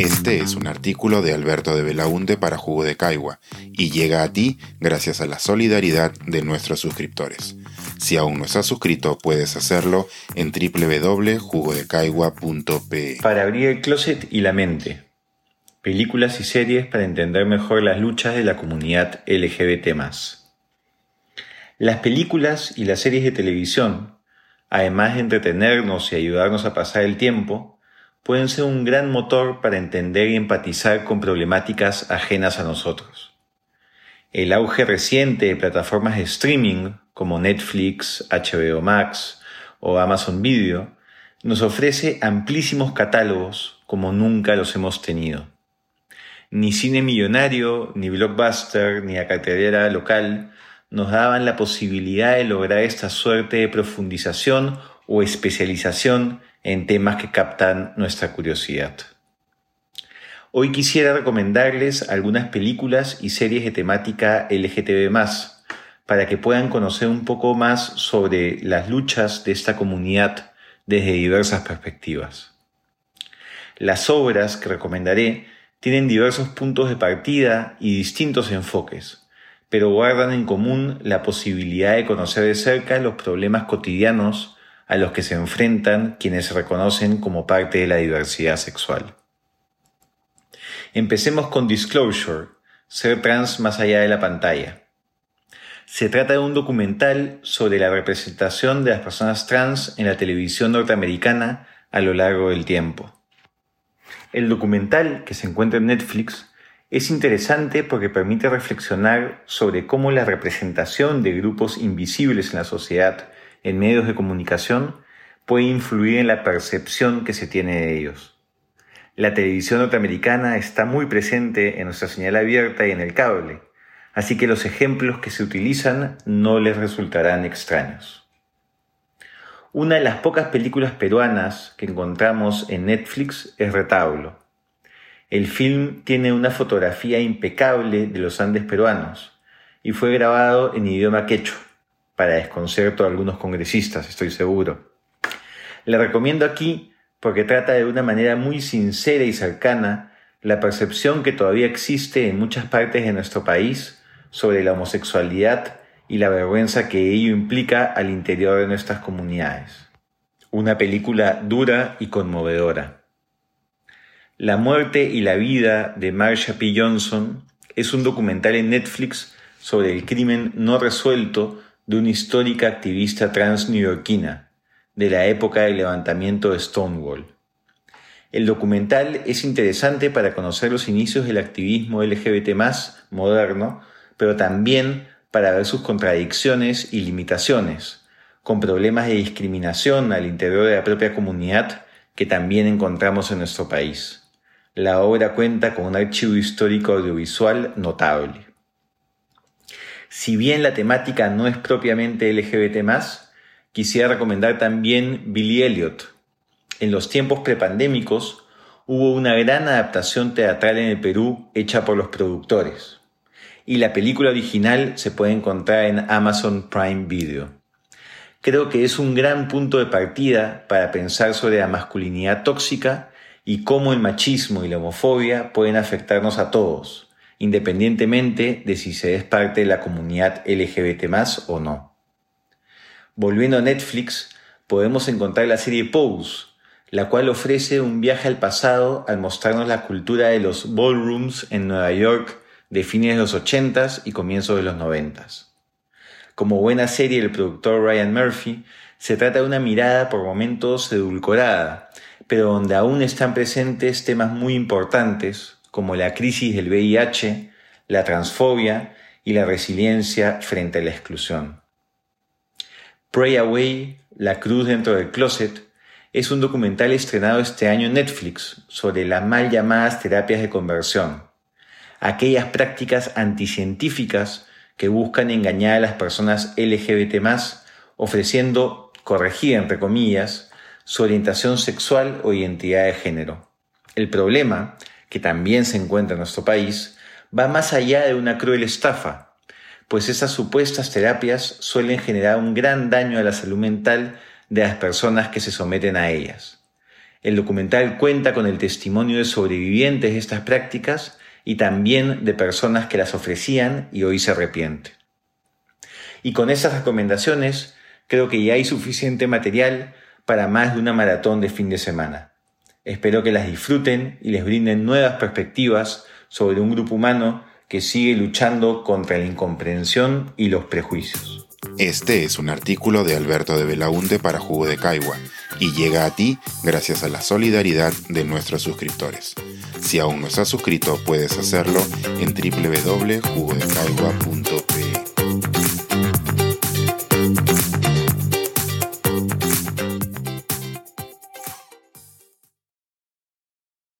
Este es un artículo de Alberto de Belaunte para Jugo de Caigua y llega a ti gracias a la solidaridad de nuestros suscriptores. Si aún no estás suscrito, puedes hacerlo en www.jugodecaigua.pe. Para abrir el closet y la mente. Películas y series para entender mejor las luchas de la comunidad LGBT. Las películas y las series de televisión, además de entretenernos y ayudarnos a pasar el tiempo, pueden ser un gran motor para entender y empatizar con problemáticas ajenas a nosotros. El auge reciente de plataformas de streaming como Netflix, HBO Max o Amazon Video nos ofrece amplísimos catálogos como nunca los hemos tenido. Ni cine millonario, ni blockbuster, ni la cartelera local nos daban la posibilidad de lograr esta suerte de profundización o especialización en temas que captan nuestra curiosidad. Hoy quisiera recomendarles algunas películas y series de temática LGTB para que puedan conocer un poco más sobre las luchas de esta comunidad desde diversas perspectivas. Las obras que recomendaré tienen diversos puntos de partida y distintos enfoques, pero guardan en común la posibilidad de conocer de cerca los problemas cotidianos a los que se enfrentan quienes se reconocen como parte de la diversidad sexual. Empecemos con Disclosure, ser trans más allá de la pantalla. Se trata de un documental sobre la representación de las personas trans en la televisión norteamericana a lo largo del tiempo. El documental, que se encuentra en Netflix, es interesante porque permite reflexionar sobre cómo la representación de grupos invisibles en la sociedad en medios de comunicación puede influir en la percepción que se tiene de ellos. La televisión norteamericana está muy presente en nuestra señal abierta y en el cable, así que los ejemplos que se utilizan no les resultarán extraños. Una de las pocas películas peruanas que encontramos en Netflix es Retablo. El film tiene una fotografía impecable de los Andes peruanos y fue grabado en idioma quechua para desconcierto a algunos congresistas, estoy seguro. Le recomiendo aquí porque trata de una manera muy sincera y cercana la percepción que todavía existe en muchas partes de nuestro país sobre la homosexualidad y la vergüenza que ello implica al interior de nuestras comunidades. Una película dura y conmovedora. La muerte y la vida de Marsha P. Johnson es un documental en Netflix sobre el crimen no resuelto de una histórica activista trans neoyorquina de la época del levantamiento de Stonewall. El documental es interesante para conocer los inicios del activismo LGBT moderno, pero también para ver sus contradicciones y limitaciones, con problemas de discriminación al interior de la propia comunidad que también encontramos en nuestro país. La obra cuenta con un archivo histórico audiovisual notable. Si bien la temática no es propiamente LGBT, quisiera recomendar también Billy Elliot. En los tiempos prepandémicos hubo una gran adaptación teatral en el Perú hecha por los productores. Y la película original se puede encontrar en Amazon Prime Video. Creo que es un gran punto de partida para pensar sobre la masculinidad tóxica y cómo el machismo y la homofobia pueden afectarnos a todos independientemente de si se es parte de la comunidad LGBT o no. Volviendo a Netflix, podemos encontrar la serie Pose, la cual ofrece un viaje al pasado al mostrarnos la cultura de los ballrooms en Nueva York de fines de los 80s y comienzos de los 90s. Como buena serie del productor Ryan Murphy, se trata de una mirada por momentos edulcorada, pero donde aún están presentes temas muy importantes como la crisis del VIH, la transfobia y la resiliencia frente a la exclusión. Pray Away, La Cruz dentro del Closet, es un documental estrenado este año en Netflix sobre las mal llamadas terapias de conversión, aquellas prácticas anticientíficas que buscan engañar a las personas LGBT ofreciendo, corregida entre comillas, su orientación sexual o identidad de género. El problema que también se encuentra en nuestro país, va más allá de una cruel estafa, pues esas supuestas terapias suelen generar un gran daño a la salud mental de las personas que se someten a ellas. El documental cuenta con el testimonio de sobrevivientes de estas prácticas y también de personas que las ofrecían y hoy se arrepienten. Y con esas recomendaciones creo que ya hay suficiente material para más de una maratón de fin de semana. Espero que las disfruten y les brinden nuevas perspectivas sobre un grupo humano que sigue luchando contra la incomprensión y los prejuicios. Este es un artículo de Alberto de Belaunte para Jugo de Caigua y llega a ti gracias a la solidaridad de nuestros suscriptores. Si aún no estás suscrito, puedes hacerlo en www.jugodecaigua.pe.